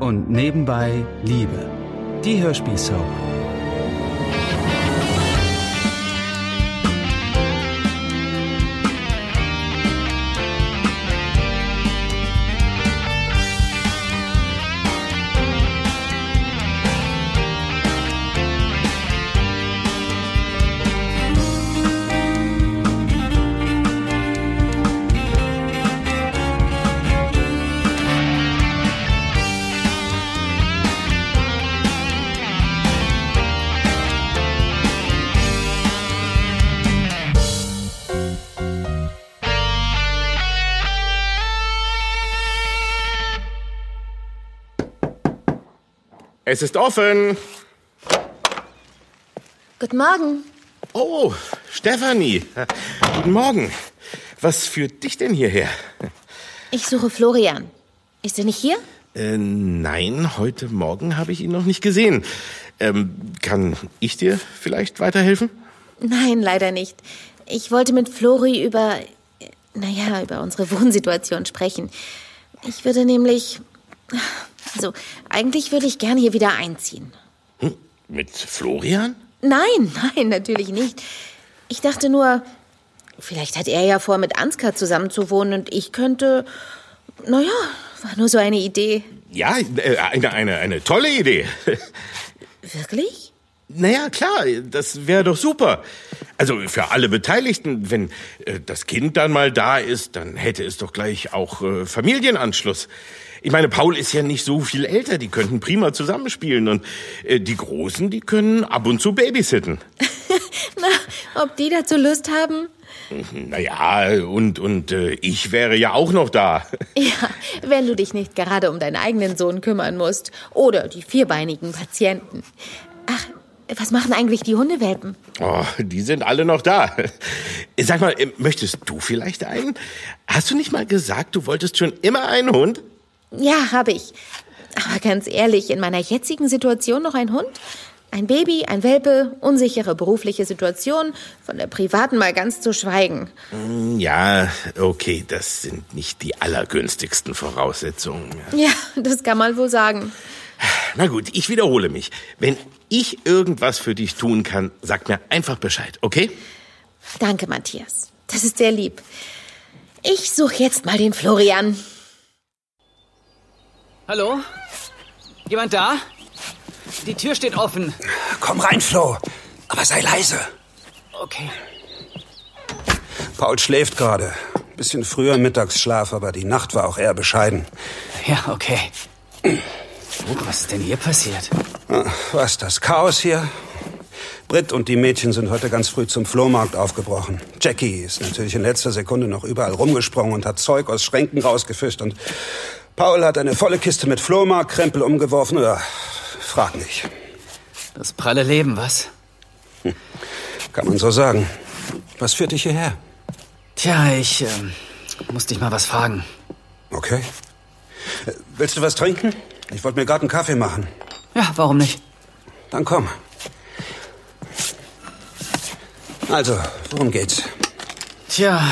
und nebenbei Liebe. Die Hörspielsoap. Es ist offen. Guten Morgen. Oh, Stefanie. Guten Morgen. Was führt dich denn hierher? Ich suche Florian. Ist er nicht hier? Äh, nein, heute Morgen habe ich ihn noch nicht gesehen. Ähm, kann ich dir vielleicht weiterhelfen? Nein, leider nicht. Ich wollte mit Flori über, naja, über unsere Wohnsituation sprechen. Ich würde nämlich, also eigentlich würde ich gerne hier wieder einziehen. Hm, mit Florian? Nein, nein, natürlich nicht. Ich dachte nur, vielleicht hat er ja vor, mit Ansgar zusammenzuwohnen und ich könnte, naja, war nur so eine Idee. Ja, äh, eine, eine, eine tolle Idee. Wirklich? Naja, klar, das wäre doch super. Also für alle Beteiligten, wenn äh, das Kind dann mal da ist, dann hätte es doch gleich auch äh, Familienanschluss. Ich meine, Paul ist ja nicht so viel älter, die könnten prima zusammenspielen und äh, die Großen, die können ab und zu babysitten. Na, ob die dazu Lust haben? Naja, und, und äh, ich wäre ja auch noch da. Ja, wenn du dich nicht gerade um deinen eigenen Sohn kümmern musst. Oder die vierbeinigen Patienten. Was machen eigentlich die Hundewelpen? Oh, die sind alle noch da. Sag mal, äh, möchtest du vielleicht einen? Hast du nicht mal gesagt, du wolltest schon immer einen Hund? Ja, habe ich. Aber ganz ehrlich, in meiner jetzigen Situation noch ein Hund? Ein Baby, ein Welpe, unsichere berufliche Situation, von der privaten mal ganz zu schweigen. Mm, ja, okay, das sind nicht die allergünstigsten Voraussetzungen. Ja, das kann man wohl sagen. Na gut, ich wiederhole mich. Wenn ich irgendwas für dich tun kann, sag mir einfach Bescheid, okay? Danke, Matthias. Das ist sehr lieb. Ich suche jetzt mal den Florian. Hallo? Jemand da? Die Tür steht offen. Komm rein, Flo. Aber sei leise. Okay. Paul schläft gerade. Bisschen früher Mittagsschlaf, aber die Nacht war auch eher bescheiden. Ja, okay. Oh, was ist denn hier passiert? Was, das Chaos hier? Britt und die Mädchen sind heute ganz früh zum Flohmarkt aufgebrochen. Jackie ist natürlich in letzter Sekunde noch überall rumgesprungen und hat Zeug aus Schränken rausgefischt und Paul hat eine volle Kiste mit Flohmarktkrempel umgeworfen oder frag nicht. Das pralle Leben, was? Hm. Kann man so sagen. Was führt dich hierher? Tja, ich ähm, muss dich mal was fragen. Okay. Äh, willst du was trinken? Ich wollte mir gerade einen Kaffee machen. Ja, warum nicht? Dann komm. Also, worum geht's? Tja.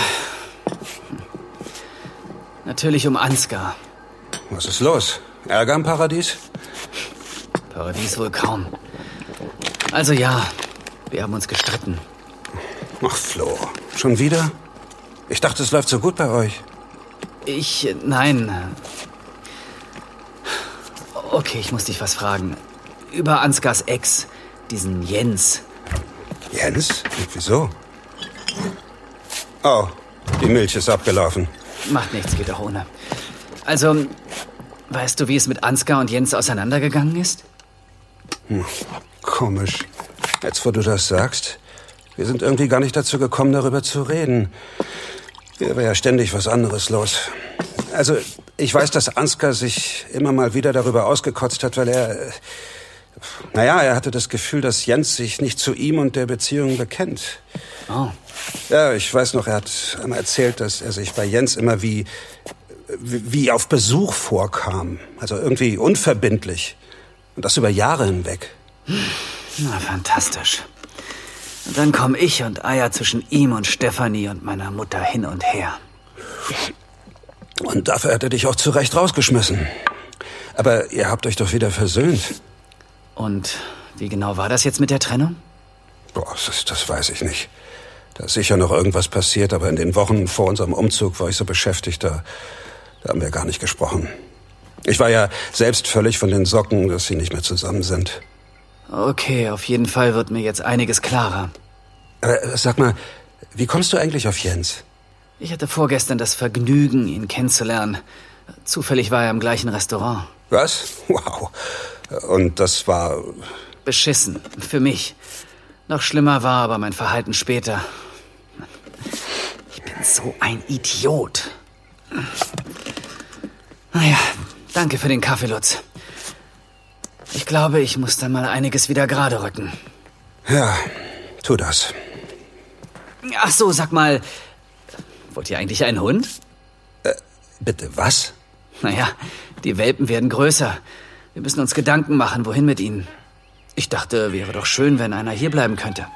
Natürlich um Ansgar. Was ist los? Ärger im Paradies? Paradies wohl kaum. Also ja, wir haben uns gestritten. Ach, Flo. Schon wieder? Ich dachte, es läuft so gut bei euch. Ich. Nein. Okay, ich muss dich was fragen. Über Ansgars Ex, diesen Jens. Jens? Wieso? Oh, die Milch ist abgelaufen. Macht nichts, geht auch ohne. Also, weißt du, wie es mit Ansgar und Jens auseinandergegangen ist? Hm, komisch. Jetzt, wo du das sagst, wir sind irgendwie gar nicht dazu gekommen, darüber zu reden. Hier war ja ständig was anderes los. Also, ich weiß, dass Ansgar sich immer mal wieder darüber ausgekotzt hat, weil er... Naja, er hatte das Gefühl, dass Jens sich nicht zu ihm und der Beziehung bekennt. Oh. Ja, ich weiß noch, er hat einmal erzählt, dass er sich bei Jens immer wie, wie auf Besuch vorkam. Also irgendwie unverbindlich. Und das über Jahre hinweg. Na, fantastisch. Und dann komme ich und eier zwischen ihm und Stefanie und meiner Mutter hin und her. Und dafür hat er dich auch zu Recht rausgeschmissen. Aber ihr habt euch doch wieder versöhnt. Und wie genau war das jetzt mit der Trennung? Boah, das, das weiß ich nicht. Da ist sicher noch irgendwas passiert, aber in den Wochen vor unserem Umzug war ich so beschäftigt, da, da haben wir gar nicht gesprochen. Ich war ja selbst völlig von den Socken, dass sie nicht mehr zusammen sind. Okay, auf jeden Fall wird mir jetzt einiges klarer. Äh, sag mal, wie kommst du eigentlich auf Jens? Ich hatte vorgestern das Vergnügen, ihn kennenzulernen. Zufällig war er im gleichen Restaurant. Was? Wow. Und das war. Beschissen. Für mich. Noch schlimmer war aber mein Verhalten später. Ich bin so ein Idiot. Naja, danke für den Kaffee, Lutz. Ich glaube, ich muss dann mal einiges wieder gerade rücken. Ja, tu das. Ach so, sag mal, wollt ihr eigentlich einen Hund? Äh, bitte was? Naja, die Welpen werden größer. Wir müssen uns Gedanken machen, wohin mit ihnen. Ich dachte, wäre doch schön, wenn einer hier bleiben könnte.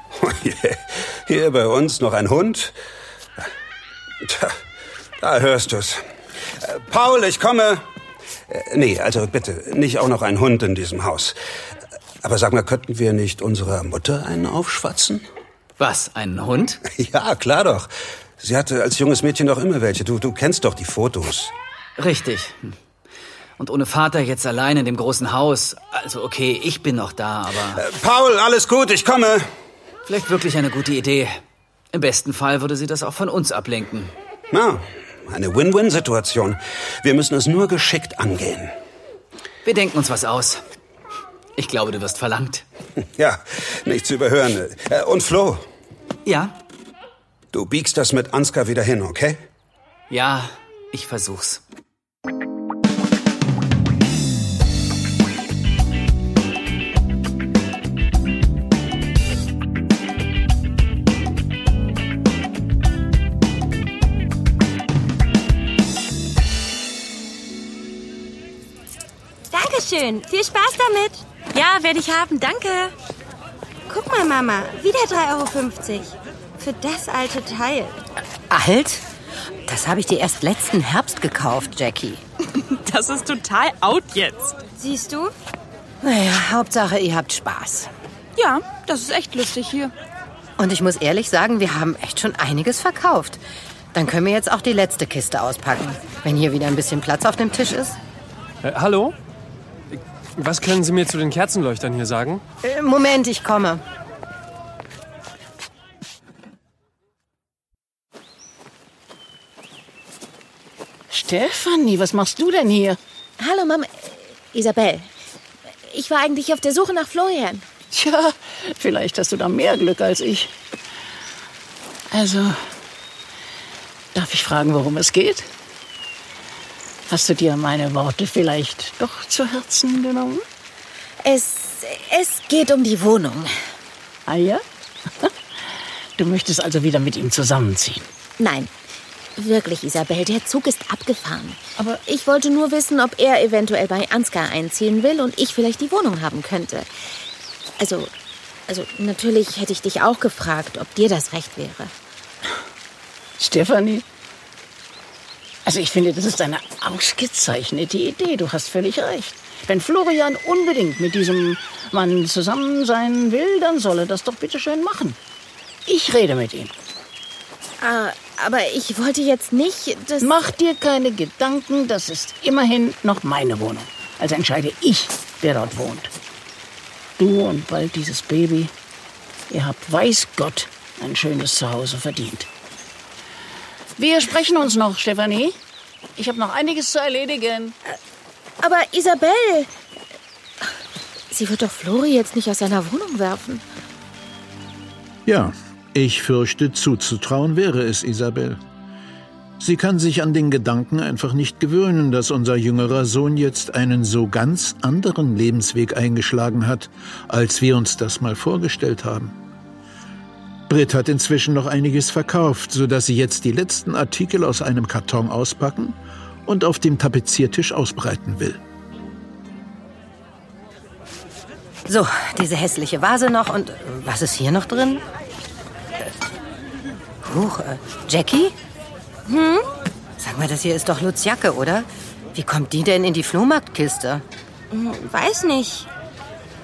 Hier bei uns noch ein Hund? Tja, da hörst du's. Äh, Paul, ich komme. Äh, nee, also bitte, nicht auch noch ein Hund in diesem Haus. Aber sag mal, könnten wir nicht unserer Mutter einen aufschwatzen? Was, einen Hund? Ja, klar doch. Sie hatte als junges Mädchen doch immer welche. Du, du kennst doch die Fotos. Richtig. Und ohne Vater jetzt allein in dem großen Haus. Also okay, ich bin noch da, aber... Äh, Paul, alles gut, ich komme. Vielleicht wirklich eine gute Idee. Im besten Fall würde sie das auch von uns ablenken. Na, eine Win-Win-Situation. Wir müssen es nur geschickt angehen. Wir denken uns was aus. Ich glaube, du wirst verlangt. Ja, nicht zu überhören. Äh, Und Flo, Ja? du biegst das mit Ansgar wieder hin, okay? Ja, ich versuch's. Dankeschön. Viel Spaß damit. Ja, werde ich haben, danke. Guck mal, Mama. Wieder 3,50 Euro. Für das alte Teil. Alt? Das habe ich dir erst letzten Herbst gekauft, Jackie. Das ist total out jetzt. Siehst du? Naja, Hauptsache, ihr habt Spaß. Ja, das ist echt lustig hier. Und ich muss ehrlich sagen, wir haben echt schon einiges verkauft. Dann können wir jetzt auch die letzte Kiste auspacken, wenn hier wieder ein bisschen Platz auf dem Tisch ist. Äh, hallo? Was können Sie mir zu den Kerzenleuchtern hier sagen? Äh, Moment, ich komme. Stefanie, was machst du denn hier? Hallo, Mama. Isabel. Ich war eigentlich auf der Suche nach Florian. Tja, vielleicht hast du da mehr Glück als ich. Also, darf ich fragen, worum es geht? Hast du dir meine Worte vielleicht doch zu Herzen genommen? Es, es geht um die Wohnung. Ah ja? Du möchtest also wieder mit ihm zusammenziehen. Nein, wirklich, Isabel, der Zug ist abgefahren. Aber- ich wollte nur wissen, ob er eventuell bei Ansgar einziehen will und ich vielleicht die Wohnung haben könnte. Also, also natürlich hätte ich dich auch gefragt, ob dir das recht wäre. Stefanie? Also ich finde, das ist eine ausgezeichnete Idee. Du hast völlig recht. Wenn Florian unbedingt mit diesem Mann zusammen sein will, dann soll er das doch bitte schön machen. Ich rede mit ihm. Ah, aber ich wollte jetzt nicht, dass... Mach dir keine Gedanken, das ist immerhin noch meine Wohnung. Also entscheide ich, wer dort wohnt. Du und bald dieses Baby. Ihr habt, weiß Gott, ein schönes Zuhause verdient. Wir sprechen uns noch, Stefanie. Ich habe noch einiges zu erledigen. Aber Isabel... Sie wird doch Flori jetzt nicht aus seiner Wohnung werfen. Ja, ich fürchte, zuzutrauen wäre es Isabel. Sie kann sich an den Gedanken einfach nicht gewöhnen, dass unser jüngerer Sohn jetzt einen so ganz anderen Lebensweg eingeschlagen hat, als wir uns das mal vorgestellt haben. Britt hat inzwischen noch einiges verkauft, sodass sie jetzt die letzten Artikel aus einem Karton auspacken und auf dem Tapeziertisch ausbreiten will. So, diese hässliche Vase noch und äh, was ist hier noch drin? Äh, Huch, äh, Jackie? Hm? Sag mal, das hier ist doch Lutz Jacke, oder? Wie kommt die denn in die Flohmarktkiste? Hm, Weiß nicht.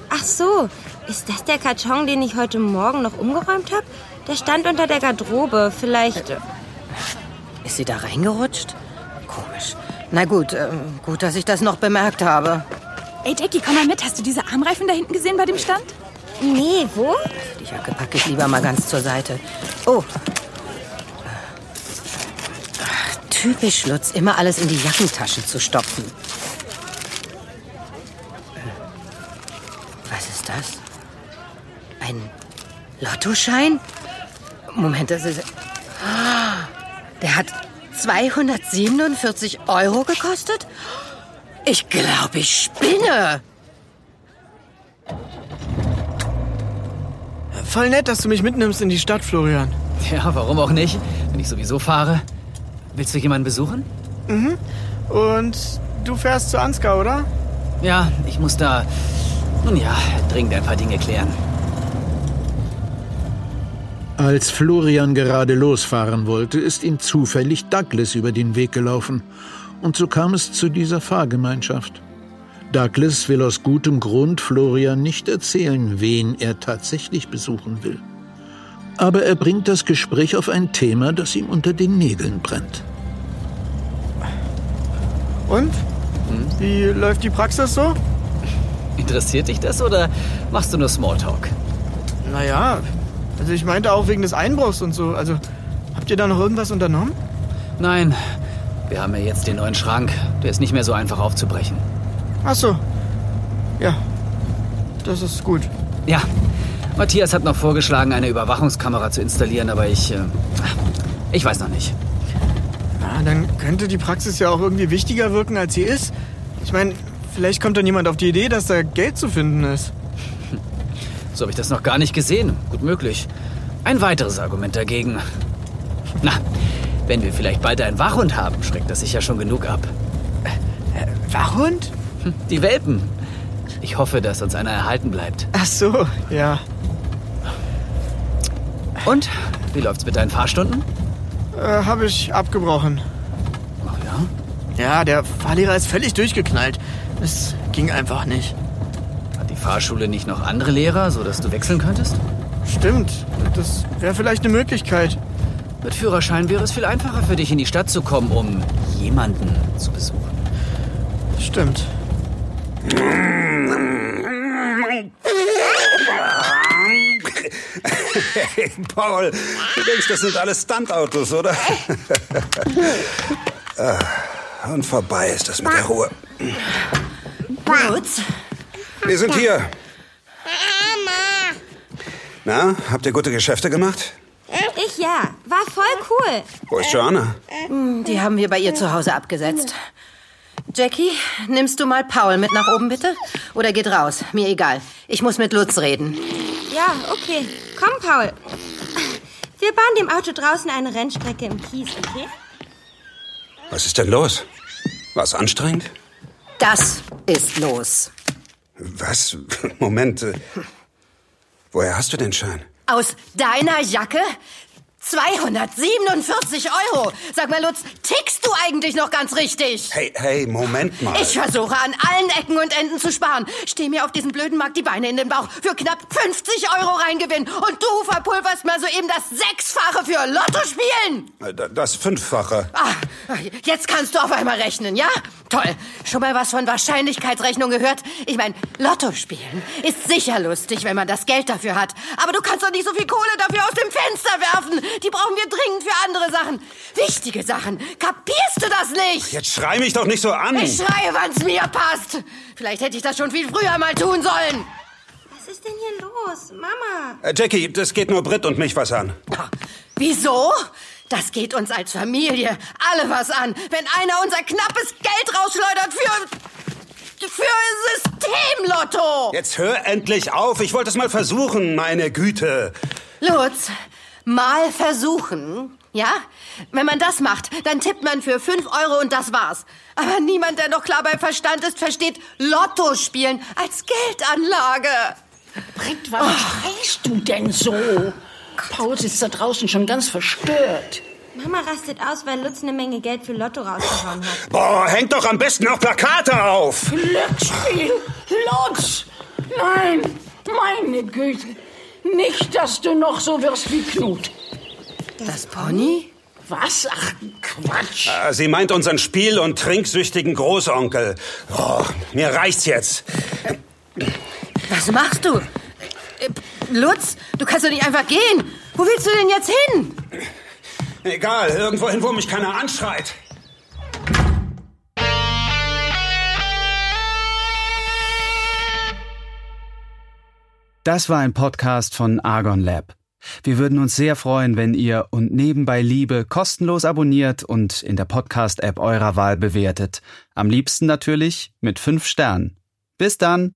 Ach so, ist das der Karton, den ich heute Morgen noch umgeräumt habe? Der stand unter der Garderobe. Vielleicht. Ist sie da reingerutscht? Komisch. Na gut, ähm, gut, dass ich das noch bemerkt habe. Ey, Jackie, komm mal mit. Hast du diese Armreifen da hinten gesehen bei dem Stand? Nee, wo? Die Jacke packe ich lieber mal ganz zur Seite. Oh. Ach, typisch Lutz, immer alles in die Jackentaschen zu stopfen. Was ist das? Ein Lottoschein? Moment, das ist... Der hat 247 Euro gekostet? Ich glaube, ich spinne. Voll nett, dass du mich mitnimmst in die Stadt, Florian. Ja, warum auch nicht? Wenn ich sowieso fahre. Willst du jemanden besuchen? Mhm. Und du fährst zu Ansgar, oder? Ja, ich muss da, nun ja, dringend ein paar Dinge klären. Als Florian gerade losfahren wollte, ist ihm zufällig Douglas über den Weg gelaufen. Und so kam es zu dieser Fahrgemeinschaft. Douglas will aus gutem Grund Florian nicht erzählen, wen er tatsächlich besuchen will. Aber er bringt das Gespräch auf ein Thema, das ihm unter den Nägeln brennt. Und? Wie läuft die Praxis so? Interessiert dich das oder machst du nur Smalltalk? Naja, also ich meinte auch wegen des Einbruchs und so. Also, habt ihr da noch irgendwas unternommen? Nein, wir haben ja jetzt den neuen Schrank. Der ist nicht mehr so einfach aufzubrechen. Ach so. Ja, das ist gut. Ja, Matthias hat noch vorgeschlagen, eine Überwachungskamera zu installieren, aber ich. Äh, ich weiß noch nicht. Na, dann könnte die Praxis ja auch irgendwie wichtiger wirken, als sie ist. Ich meine, vielleicht kommt dann jemand auf die Idee, dass da Geld zu finden ist. So habe ich das noch gar nicht gesehen. Gut möglich. Ein weiteres Argument dagegen. Na, wenn wir vielleicht bald einen Wachhund haben, schreckt das sicher schon genug ab. Wachhund? Die Welpen. Ich hoffe, dass uns einer erhalten bleibt. Ach so, ja. Und? Wie läuft's mit deinen Fahrstunden? Äh, Habe ich abgebrochen. Ach ja? Ja, der Fahrlehrer ist völlig durchgeknallt. Es ging einfach nicht. Fahrschule nicht noch andere Lehrer, sodass du wechseln könntest? Stimmt. Das wäre vielleicht eine Möglichkeit. Mit Führerschein wäre es viel einfacher für dich, in die Stadt zu kommen, um jemanden zu besuchen. Stimmt. Hey, Paul, du denkst, das sind alles Standautos, oder? Ah, Und vorbei ist das mit der Ruhe. Lutz? Wir sind hier. Na, habt ihr gute Geschäfte gemacht? Ich ja. War voll cool. Wo ist Joanna? Hm, Die haben wir bei ihr zu Hause abgesetzt. Jackie, nimmst du mal Paul mit nach oben, bitte? Oder geht raus? Mir egal. Ich muss mit Lutz reden. Ja, okay. Komm, Paul. Wir bauen dem Auto draußen eine Rennstrecke im Kies, okay? Was ist denn los? War's anstrengend? Das ist los. Was? Moment. äh, Woher hast du den Schein? Aus deiner Jacke? 247 Euro. Sag mal, Lutz, tickst du eigentlich noch ganz richtig? Hey, hey, Moment mal. Ich versuche an allen Ecken und Enden zu sparen. Steh mir auf diesem blöden Markt die Beine in den Bauch. Für knapp 50 Euro reingewinn. Und du verpulverst mal soeben das Sechsfache für Lotto spielen. Äh, da- Das Fünffache. Ah, jetzt kannst du auf einmal rechnen, ja? Toll. Schon mal was von Wahrscheinlichkeitsrechnung gehört? Ich meine, Lotto spielen ist sicher lustig, wenn man das Geld dafür hat. Aber du kannst doch nicht so viel Kohle dafür aus dem Fenster werfen. Die brauchen wir dringend für andere Sachen. Wichtige Sachen. Kapierst du das nicht? Jetzt schrei mich doch nicht so an. Ich schreie, wann's mir passt. Vielleicht hätte ich das schon viel früher mal tun sollen. Was ist denn hier los? Mama. Äh, Jackie, das geht nur Britt und mich was an. Wieso? Das geht uns als Familie alle was an, wenn einer unser knappes Geld rausschleudert für. für Systemlotto! Jetzt hör endlich auf. Ich wollte es mal versuchen, meine Güte. Lutz, mal versuchen. Ja? Wenn man das macht, dann tippt man für 5 Euro und das war's. Aber niemand, der noch klar bei Verstand ist, versteht Lotto spielen als Geldanlage. Britt, warum schreist du denn so? Paul sitzt da draußen schon ganz verstört. Mama rastet aus, weil Lutz eine Menge Geld für Lotto rausgehauen hat. Boah, hängt doch am besten noch Plakate auf. Glücksspiel! Lutz! Nein, meine Güte. Nicht, dass du noch so wirst wie Knut. Das Pony? Was? Ach, Quatsch. Ah, Sie meint unseren spiel- und trinksüchtigen Großonkel. Oh, mir reicht's jetzt. Was machst du? Äh, Lutz, du kannst doch nicht einfach gehen. Wo willst du denn jetzt hin? Egal, irgendwohin, wo mich keiner anschreit. Das war ein Podcast von Argon Lab. Wir würden uns sehr freuen, wenn ihr und nebenbei Liebe kostenlos abonniert und in der Podcast-App eurer Wahl bewertet. Am liebsten natürlich mit fünf Sternen. Bis dann!